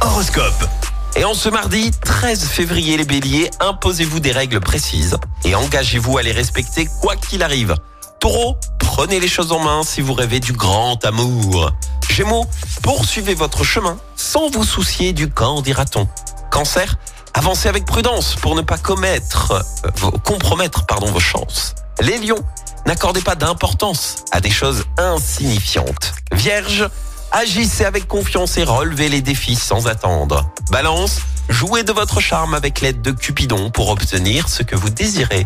Horoscope. Et en ce mardi 13 février, les béliers, imposez-vous des règles précises et engagez-vous à les respecter quoi qu'il arrive. Taureau, prenez les choses en main si vous rêvez du grand amour. Gémeaux, poursuivez votre chemin sans vous soucier du quand dira-t-on. Cancer, avancez avec prudence pour ne pas commettre, euh, compromettre pardon, vos chances. Les lions, n'accordez pas d'importance à des choses insignifiantes. Vierge, agissez avec confiance et relevez les défis sans attendre. Balance, jouez de votre charme avec l'aide de Cupidon pour obtenir ce que vous désirez.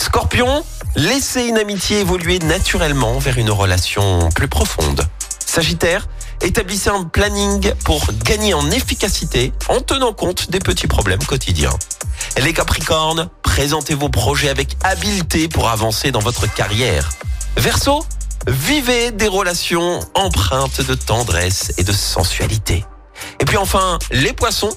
Scorpion, laissez une amitié évoluer naturellement vers une relation plus profonde. Sagittaire, établissez un planning pour gagner en efficacité en tenant compte des petits problèmes quotidiens. Les Capricornes, présentez vos projets avec habileté pour avancer dans votre carrière. Verseau, vivez des relations empreintes de tendresse et de sensualité. Et puis enfin, les poissons,